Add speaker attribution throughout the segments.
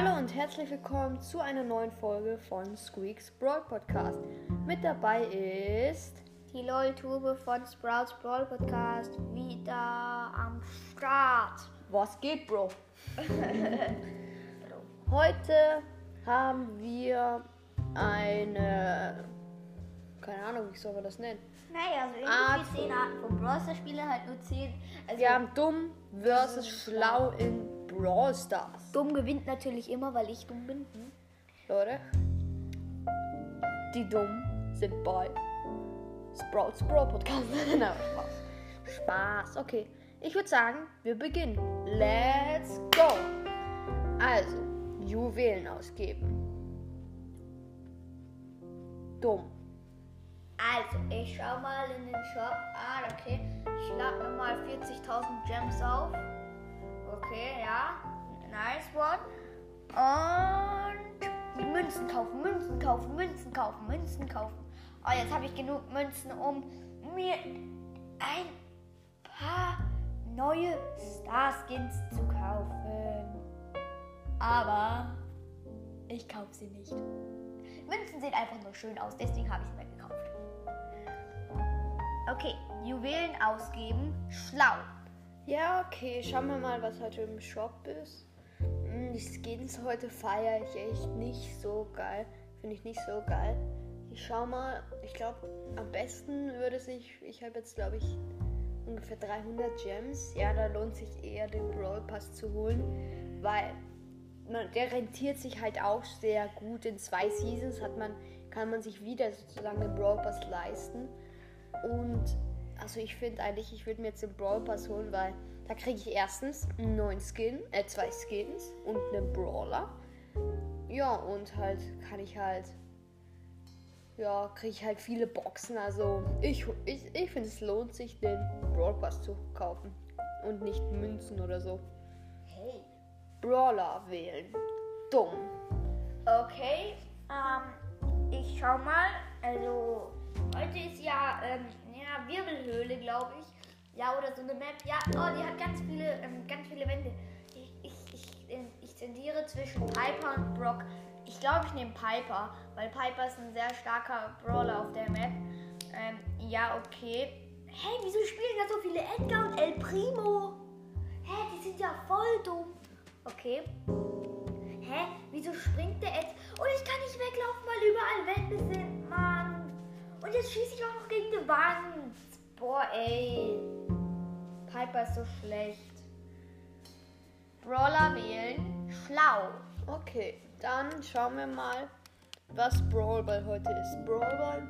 Speaker 1: Hallo und herzlich willkommen zu einer neuen Folge von Squeaks Brawl Podcast. Mit dabei ist
Speaker 2: die LOL-Tube von Sprouts Brawl Podcast wieder am Start.
Speaker 1: Was geht, Bro? Heute haben wir eine. Keine Ahnung, wie soll man das nennen?
Speaker 2: Naja, also irgendwie 10 Arten von Brawler Spiele, halt nur 10. Also
Speaker 1: Wir haben dumm versus schlau in Brawl Stars.
Speaker 2: dumm gewinnt natürlich immer, weil ich dumm bin. Hm?
Speaker 1: Leute, die dumm sind bei Sprouts Brawl Podcast. Na, Spaß. Spaß, okay. Ich würde sagen, wir beginnen. Let's go. Also, Juwelen ausgeben. Dumm.
Speaker 2: Also, ich schau mal in den Shop. Ah, okay. Ich schlag mir mal 40.000 Gems auf. Okay, ja. Nice one. Und Münzen kaufen, Münzen kaufen, Münzen kaufen, Münzen kaufen. Oh, jetzt habe ich genug Münzen, um mir ein paar neue Star-Skins zu kaufen. Aber ich kaufe sie nicht. Münzen sehen einfach nur schön aus, deswegen habe ich sie mir gekauft. Okay, Juwelen ausgeben, schlau.
Speaker 1: Ja, okay. Schauen wir mal, was heute im Shop ist. Hm, Die Skins heute feiere ich echt nicht so geil. Finde ich nicht so geil. Ich schau mal. Ich glaube, am besten würde sich. Ich habe jetzt, glaube ich, ungefähr 300 Gems. Ja, da lohnt sich eher den Brawl Pass zu holen, weil man, der rentiert sich halt auch sehr gut. In zwei Seasons hat man, kann man sich wieder sozusagen den Brawl Pass leisten. Und also ich finde eigentlich, ich würde mir jetzt den Brawl Pass holen, weil da kriege ich erstens einen neuen Skin, äh, zwei Skins und einen Brawler. Ja, und halt kann ich halt, ja, kriege ich halt viele Boxen. Also ich, ich, ich finde, es lohnt sich, den Brawl Pass zu kaufen und nicht Münzen oder so.
Speaker 2: Hey.
Speaker 1: Brawler wählen. Dumm.
Speaker 2: Okay, ähm, ich schau mal. Also, heute ist ja, ähm, ja, Wirbelhöhle, glaube ich. Ja, oder so eine Map. Ja, oh, die hat ganz viele, ähm, ganz viele Wände. Ich, ich, ich, ähm, ich tendiere zwischen Piper und Brock. Ich glaube, ich nehme Piper, weil Piper ist ein sehr starker Brawler auf der Map. Ähm, ja, okay. Hey, wieso spielen da so viele Edgar und El Primo? Hä, die sind ja voll dumm. Okay. Hä? Wieso springt der jetzt? Und ich kann nicht weglaufen, weil überall Wände sind, Mann. Und jetzt schieße ich auch noch gegen die Wand. Boah, ey. Piper ist so schlecht. Brawler wählen. Schlau.
Speaker 1: Okay, dann schauen wir mal, was Brawl Ball heute ist. Brawl Ball,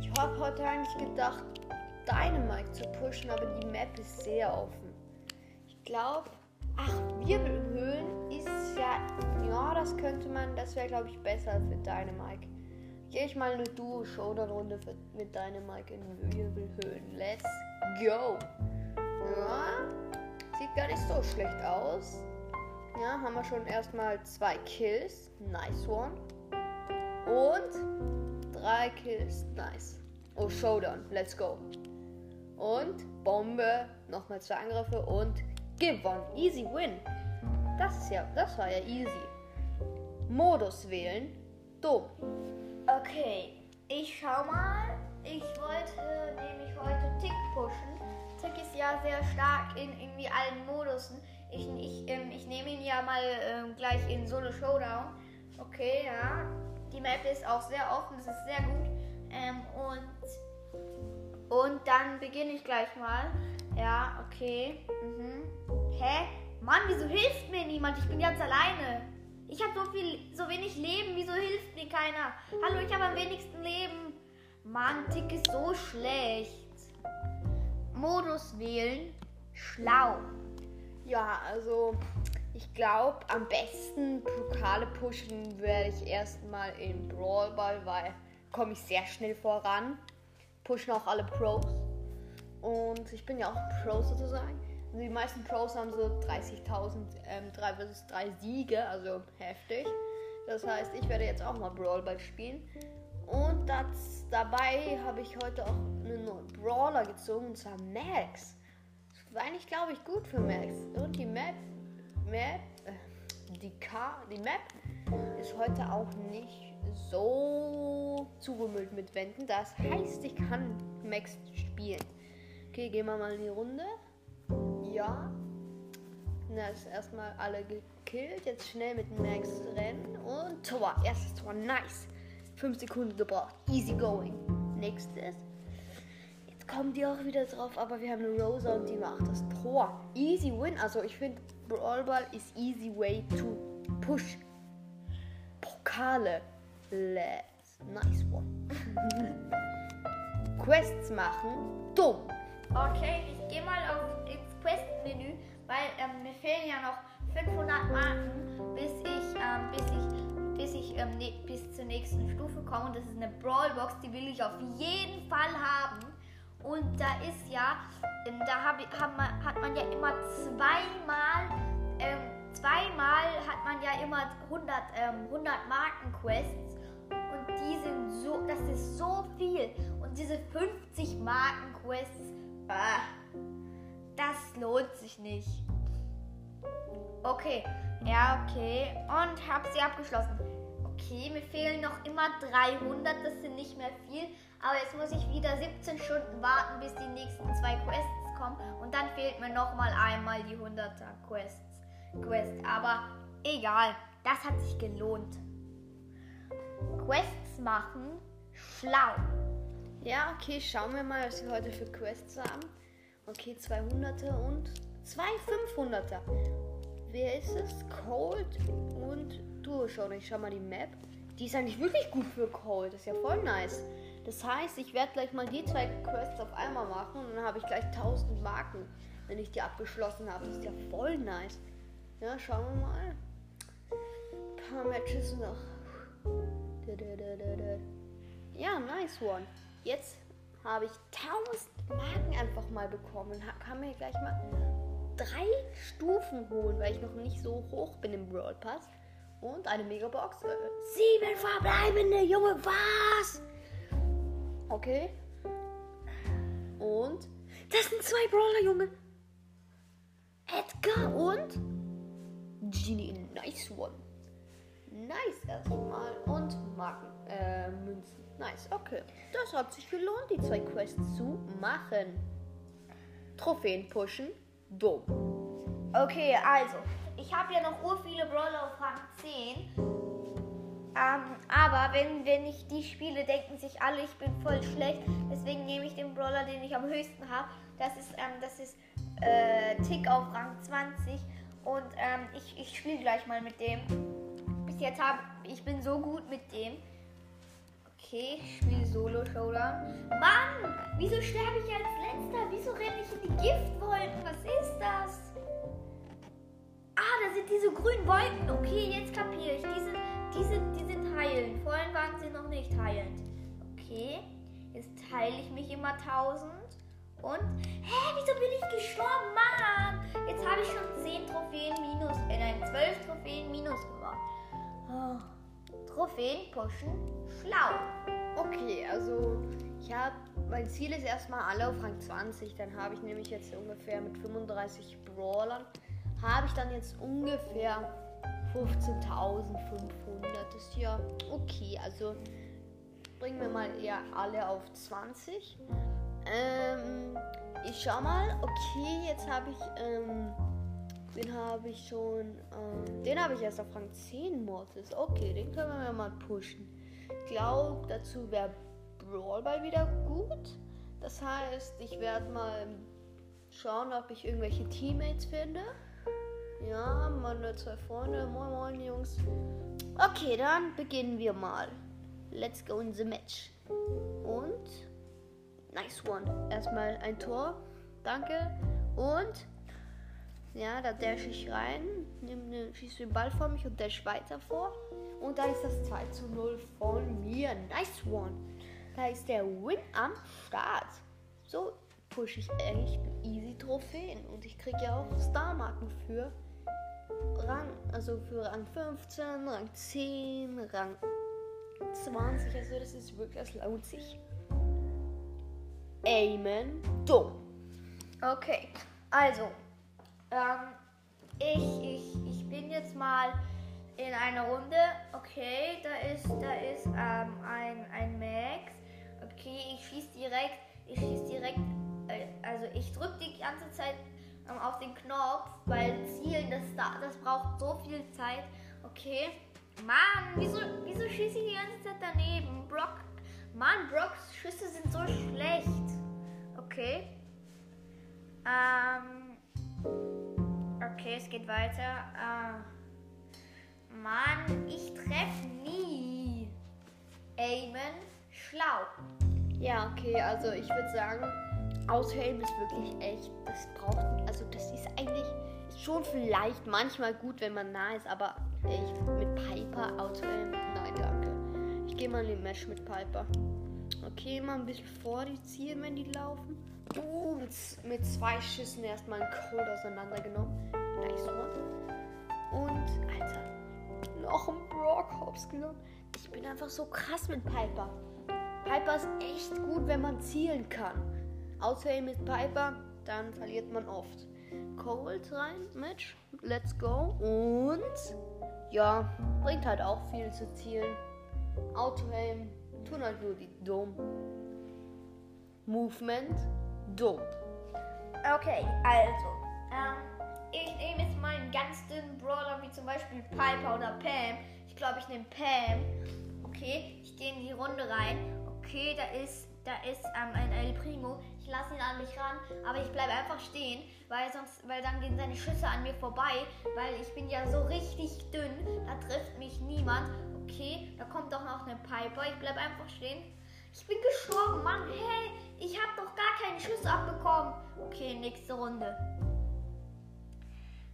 Speaker 1: ich habe heute eigentlich gedacht, Dynamite zu pushen, aber die Map ist sehr offen. Ich glaube, ach, Wirbelhöhlen ist ja, ja, das könnte man, das wäre glaube ich besser für Dynamite. Gehe ich mal eine Duo-Showdown-Runde mit Dynamite in Wirbelhöhlen. Let's go! Ja, sieht gar nicht so schlecht aus. Ja, haben wir schon erstmal zwei Kills. Nice one. Und drei Kills. Nice. Oh, Showdown. Let's go. Und Bombe. Nochmal zwei Angriffe und gewonnen. Easy win. Das ist ja, das war ja easy. Modus wählen. Dumm.
Speaker 2: Okay, ich schau mal. Ich wollte nämlich heute Tick pushen. Tick ist ja sehr stark in irgendwie allen Modusen. Ich, ich, ähm, ich nehme ihn ja mal ähm, gleich in Solo Showdown. Okay, ja. Die Map ist auch sehr offen, das ist sehr gut. Ähm, und, und dann beginne ich gleich mal. Ja, okay. Mhm. Hä? Mann, wieso hilft mir niemand? Ich bin ganz alleine. Ich habe so viel, so wenig Leben. Wieso hilft mir keiner? Hallo, ich habe am wenigsten Leben. Mann, Tick ist so schlecht. Modus wählen. Schlau.
Speaker 1: Ja, also ich glaube, am besten Pokale pushen werde ich erstmal in Brawl Ball, weil komme ich sehr schnell voran. Pushen auch alle Pros. Und ich bin ja auch Pro sozusagen. Und die meisten Pros haben so 30.000, ähm, 3 vs 3 Siege, also heftig. Das heißt, ich werde jetzt auch mal Brawl Ball spielen. Und das, dabei habe ich heute auch einen neuen Brawler gezogen, und zwar Max. Das war eigentlich, glaube ich, gut für Max. Und die Map, Map, äh, die, Car die Map ist heute auch nicht so zugemüllt mit Wänden. Das heißt, ich kann Max spielen. Okay, gehen wir mal in die Runde. Ja. Na, ist erstmal alle gekillt. Jetzt schnell mit Max rennen. Und Tor. Erstes Tor. Nice. Fünf Sekunden gebraucht. Easy going. Nächstes. Jetzt kommen die auch wieder drauf, aber wir haben eine Rosa und die macht das Tor. Easy win. Also ich finde, Brawl Ball ist easy way to push. Pokale. Let's. Nice one. Quests machen. Dumm.
Speaker 2: Okay, ich gehe mal auf Quest-Menü, weil ähm, mir fehlen ja noch 500 Marken, bis ich, ähm, bis ich, bis ich ähm, ne, bis zur nächsten Stufe komme. Und das ist eine Brawlbox, die will ich auf jeden Fall haben. Und da ist ja, ähm, da hab, hab man, hat man ja immer zweimal, ähm, zweimal hat man ja immer 100, ähm, 100 Marken-Quests. Und die sind so, das ist so viel. Und diese 50 Marken-Quests, ah, das lohnt sich nicht. Okay, ja, okay. Und hab sie abgeschlossen. Okay, mir fehlen noch immer 300, das sind nicht mehr viel. Aber jetzt muss ich wieder 17 Stunden warten, bis die nächsten zwei Quests kommen. Und dann fehlt mir nochmal einmal die 100er Quests. Quest. Aber egal, das hat sich gelohnt. Quests machen, schlau.
Speaker 1: Ja, okay, schauen wir mal, was wir heute für Quests haben. Okay, 200er und zwei 500er. Wer ist es? Cold und Duo-Show. Ich schau mal die Map. Die ist eigentlich wirklich gut für Cold. Das ist ja voll nice. Das heißt, ich werde gleich mal die zwei Quests auf einmal machen und dann habe ich gleich 1000 Marken, wenn ich die abgeschlossen habe. Das ist ja voll nice. Ja, schauen wir mal. Ein paar Matches noch. Ja, nice one. Jetzt habe ich 1000 Marken einfach mal bekommen. Kann mir gleich mal drei Stufen holen, weil ich noch nicht so hoch bin im Brawl Pass. Und eine Megabox. Sieben verbleibende, Junge, was? Okay. Und das sind zwei Brawler, Junge. Edgar und Genie. Nice one. Nice erstmal. Und Marken. Äh, Münzen. Nice, okay. Das hat sich gelohnt, die zwei Quests zu machen. Trophäen pushen. Dumm.
Speaker 2: Okay, also, ich habe ja noch ur viele Brawler auf Rang 10. Ähm, aber wenn, wenn ich die spiele, denken sich alle, ich bin voll schlecht. Deswegen nehme ich den Brawler, den ich am höchsten habe. Das ist, ähm, das ist äh, Tick auf Rang 20. Und ähm, ich, ich spiele gleich mal mit dem. Bis jetzt habe ich bin so gut mit dem. Okay, ich spiele Solo Showdown. Mann, wieso sterbe ich als letzter? Wieso renne ich in die Giftwolken? Was ist das? Ah, da sind diese grünen Wolken. Okay, jetzt kapiere ich. Die sind, die sind, die sind heilend. Vorhin waren sie noch nicht heilend. Okay, jetzt teile ich mich immer 1000. Und, hä, wieso bin ich gestorben? Mann, jetzt habe ich schon 10 Trophäen minus, äh, nein, 12 Trophäen minus gemacht. Oh. Trophäen pushen, schlau.
Speaker 1: Okay, also ich habe, mein Ziel ist erstmal alle auf Rang 20. Dann habe ich nämlich jetzt ungefähr mit 35 Brawlern, habe ich dann jetzt ungefähr 15.500. Das ist ja okay. Also bringen wir mal eher alle auf 20. Ähm, ich schau mal. Okay, jetzt habe ich, ähm, den habe ich schon, ähm, den habe ich erst auf Rang 10 Mortis. Okay, den können wir mal pushen. Ich glaube, dazu wäre Brawl Ball wieder gut. Das heißt, ich werde mal schauen, ob ich irgendwelche Teammates finde. Ja, meine zwei Freunde. Moin, moin, Jungs. Okay, dann beginnen wir mal. Let's go in the match. Und nice one. Erstmal ein Tor. Danke. Und ja, da dash ich rein, nehme schieße den Ball vor mich und dash weiter vor. Und da ist das 2 zu 0 von mir. Nice one. Da ist der Win am Start. So push ich echt easy Trophäen. Und ich kriege ja auch Starmarken für Rang, also für Rang 15, Rang 10, Rang 20. Also das ist wirklich, das lohnt sich. Amen. Dumm.
Speaker 2: Okay, also, ähm, ich, ich, ich bin jetzt mal in eine Runde. Okay, da ist, da ist ähm, ein, ein Max. Okay, ich schieße direkt, ich schieße direkt, äh, also ich drücke die ganze Zeit ähm, auf den Knopf, weil Zielen, das, das braucht so viel Zeit. Okay. Mann, wieso, wieso schieße ich die ganze Zeit daneben? Brock, Mann, Brocks Schüsse sind so schlecht. Okay. Ähm. Okay, es geht weiter. Äh, Mann, ich treffe nie. Amen, schlau.
Speaker 1: Ja, okay, also ich würde sagen, Aushelm ist wirklich echt, das braucht, also das ist eigentlich schon vielleicht manchmal gut, wenn man nah ist, aber echt mit Piper Autohelm, nein, danke. Ich gehe mal in den Match mit Piper. Okay, mal ein bisschen vor die ziehen, wenn die laufen. Uh, mit, zwei Schüssen erstmal einen Cold auseinandergenommen. Nice one. Und, Alter, noch ein Brock Hops genommen. Ich bin einfach so krass mit Piper. Piper ist echt gut, wenn man zielen kann. Außer mit Piper, dann verliert man oft. Cold rein, Match, let's go. Und ja, bringt halt auch viel zu zielen. Autohelm, tun halt nur die dumm. Movement, dumm.
Speaker 2: Okay, also, ähm, ich nehme jetzt mal einen ganz dünnen Brawler wie zum Beispiel Piper oder Pam. Ich glaube, ich nehme Pam. Okay, ich gehe in die Runde rein. Okay, da ist, da ist ähm, ein El Primo. Ich lasse ihn an mich ran, aber ich bleibe einfach stehen, weil sonst, weil dann gehen seine Schüsse an mir vorbei, weil ich bin ja so richtig dünn. Da trifft mich niemand. Okay, da kommt doch noch eine Piper. Ich bleibe einfach stehen. Ich bin gestorben, Mann. Hey, ich habe doch gar keine Schüsse abbekommen. Okay, nächste Runde.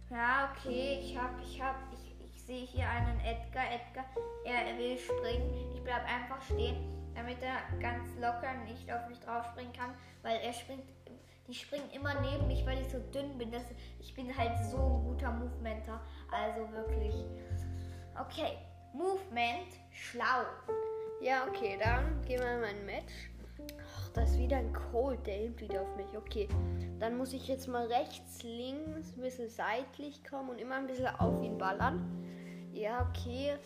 Speaker 2: Ja, okay, ich hab, ich hab, ich, ich sehe hier einen Edgar. Edgar, er, er will springen. Ich bleib einfach stehen, damit er ganz locker nicht auf mich drauf springen kann, weil er springt, die springen immer neben mich, weil ich so dünn bin. Das, ich bin halt so ein guter Movementer. Also wirklich. Okay, Movement, schlau.
Speaker 1: Ja, okay, dann gehen wir in mein Match. Ach, da ist wieder ein Cold, der aimt wieder auf mich. Okay, dann muss ich jetzt mal rechts, links, ein bisschen seitlich kommen und immer ein bisschen auf ihn ballern. Ja, okay.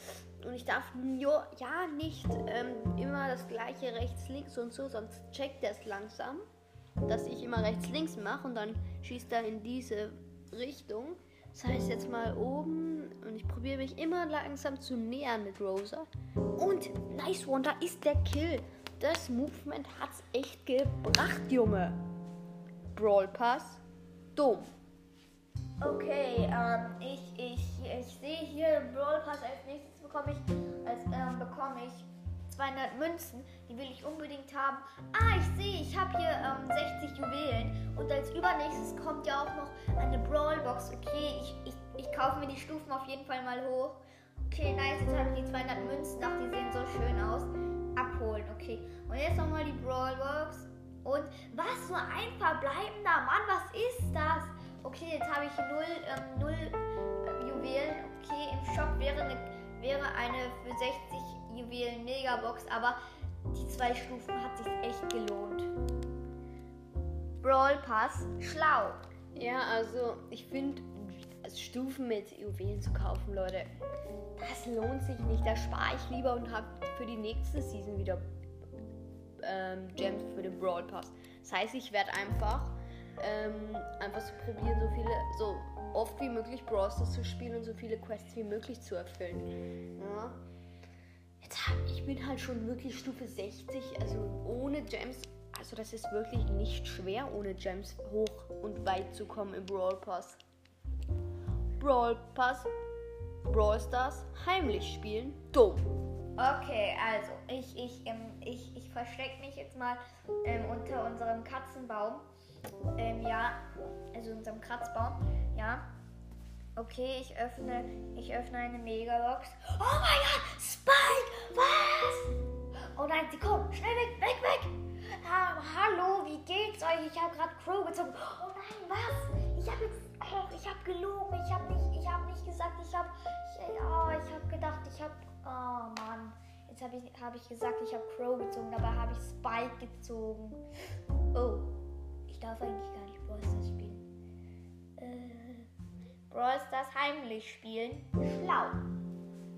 Speaker 1: Und ich darf nur, ja, nicht ähm, immer das gleiche rechts, links und so, sonst checkt er es langsam, dass ich immer rechts, links mache und dann schießt er in diese Richtung. Das heißt jetzt mal oben und ich probiere mich immer langsam zu nähern mit Rosa. Und nice one, da ist der Kill. Das Movement hat's echt gebracht, Junge. Brawl Pass, dumm.
Speaker 2: Okay, ähm, ich, ich, ich sehe hier Brawl Pass als nächstes bekomme ich, als, ähm, bekomme ich 200 Münzen, die will ich unbedingt haben. Ah, ich sehe, ich habe hier ähm, 60 Juwelen und als übernächstes kommt ja auch noch eine Brawlbox. Okay, ich, ich, ich kaufe mir die Stufen auf jeden Fall mal hoch. Okay, nice, jetzt habe ich die 200 Münzen, ach, die sehen so schön aus. Abholen, okay. Und jetzt nochmal die Brawlbox. Und was, nur ein verbleibender Mann, was ist das? Okay, jetzt habe ich null, ähm, null äh, Juwelen. Okay, im Shop wäre eine, wäre eine für 60 Juwelen Megabox, aber die zwei Stufen hat sich echt gelohnt. Brawl Pass, schlau.
Speaker 1: Ja, also ich finde, Stufen mit Juwelen zu kaufen, Leute, das lohnt sich nicht. Da spare ich lieber und habe für die nächste Season wieder ähm, Gems für den Brawl Pass. Das heißt, ich werde einfach ähm, einfach so probieren, so viele, so oft wie möglich Brawl Stars zu spielen und so viele Quests wie möglich zu erfüllen. Ja. Jetzt, ich bin halt schon wirklich Stufe 60, also ohne Gems. Also das ist wirklich nicht schwer, ohne Gems hoch und weit zu kommen im Brawl Pass. Brawl Pass, Brawl Stars, heimlich spielen, dumm.
Speaker 2: Okay, also ich, ich, ähm, ich, ich verstecke mich jetzt mal ähm, unter unserem Katzenbaum. Ähm, ja, also unserem Kratzbaum. Ja. Okay, ich öffne, ich öffne eine Megabox. Oh mein Gott, Spike! Was? Oh nein, sie kommt. Schnell weg, weg, weg! Ah, hallo, wie geht's euch? Ich habe gerade Crow gezogen. Oh nein, was? Ich habe jetzt, oh, ich habe gelogen. Ich habe nicht, ich habe nicht gesagt, ich habe, oh, ich habe gedacht, ich habe, oh Mann. Jetzt habe ich, hab ich gesagt, ich habe Crow gezogen, dabei habe ich Spike gezogen. Oh, ich darf eigentlich gar nicht Brawl spielen. Brawl Stars heimlich spielen schlau.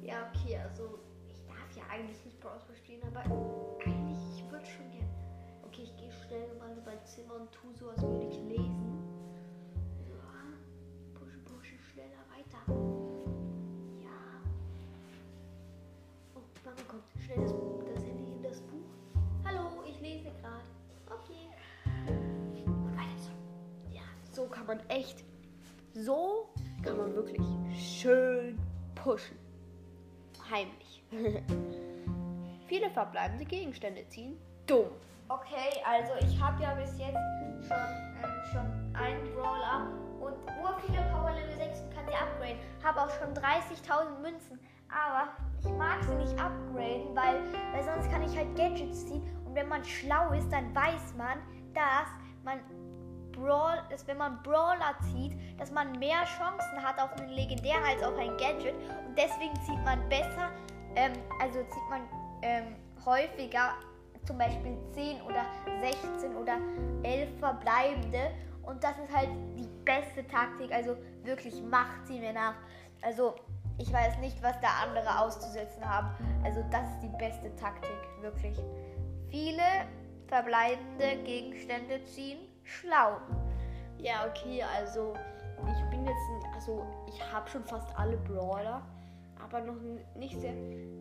Speaker 1: Ja, okay, also ich darf ja eigentlich nicht Brawl Stars spielen, aber eigentlich, ich würde schon gern. Okay, ich gehe schnell mal in mein Zimmer und tu so, als würde ich lesen. So, pushen, pushen, schneller weiter. Ja. Oh, Mama kommt. Schnell das, das Handy in das Buch. Hallo, ich lese gerade. Okay. Und weiter so. Ja, so kann man echt. So kann man wirklich schön pushen. Heimlich. Viele verbleibende Gegenstände ziehen. Dumm.
Speaker 2: Okay, also ich habe ja bis jetzt schon, ähm, schon einen Brawler und nur viele Power Level 6 und kann sie upgraden. Habe auch schon 30.000 Münzen, aber ich mag sie nicht upgraden, weil, weil sonst kann ich halt Gadgets ziehen und wenn man schlau ist, dann weiß man, dass man Brawl, dass wenn man Brawler zieht, dass man mehr Chancen hat auf einen legendären als auf ein Gadget und deswegen zieht man besser, ähm, also zieht man ähm, häufiger zum Beispiel 10 oder 16 oder 11 verbleibende und das ist halt die beste Taktik, also wirklich macht sie mir nach. Also ich weiß nicht, was da andere auszusetzen haben. Also das ist die beste Taktik, wirklich. Viele verbleibende Gegenstände ziehen schlau.
Speaker 1: Ja, okay, also ich bin jetzt, also ich habe schon fast alle Brawler, aber noch nicht sehr.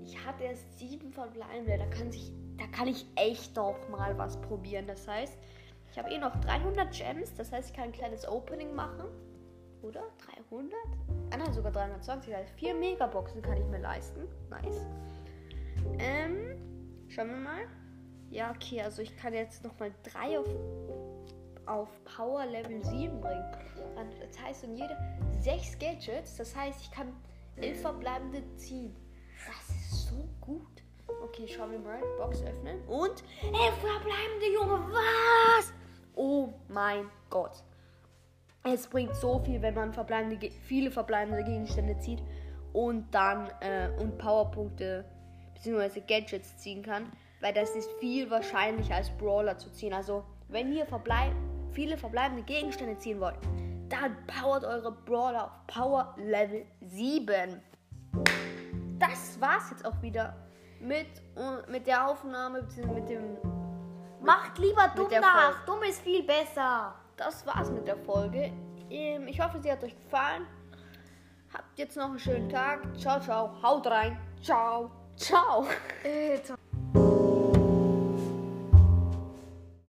Speaker 1: Ich hatte erst sieben verbleibende, da kann sich, da kann ich echt noch mal was probieren. Das heißt, ich habe eh noch 300 Gems, das heißt, ich kann ein kleines Opening machen. Oder? 300? Ah nein, sogar 320. Also vier Megaboxen kann ich mir leisten. Nice. Ähm, schauen wir mal. Ja, okay, also ich kann jetzt nochmal drei auf, auf Power Level 7 bringen. Das heißt, und jede sechs Gadgets, das heißt, ich kann elf verbleibende ziehen. Das ist so gut. Okay, schauen wir mal. Box öffnen. Und elf verbleibende, Junge, was? Oh mein Gott. Es bringt so viel, wenn man verbleibende, viele verbleibende Gegenstände zieht und dann äh, und Powerpunkte bzw. Gadgets ziehen kann, weil das ist viel wahrscheinlicher als Brawler zu ziehen. Also wenn ihr verbleib viele verbleibende Gegenstände ziehen wollt, dann powert eure Brawler auf Power Level 7. Das war's jetzt auch wieder mit, mit der Aufnahme bzw. mit dem
Speaker 2: Macht lieber dumm nach. Dumm ist viel besser.
Speaker 1: Das war's mit der Folge. Ähm, ich hoffe, sie hat euch gefallen. Habt jetzt noch einen schönen Tag. Ciao, ciao. Haut rein. Ciao. Ciao.
Speaker 2: Äh, ciao.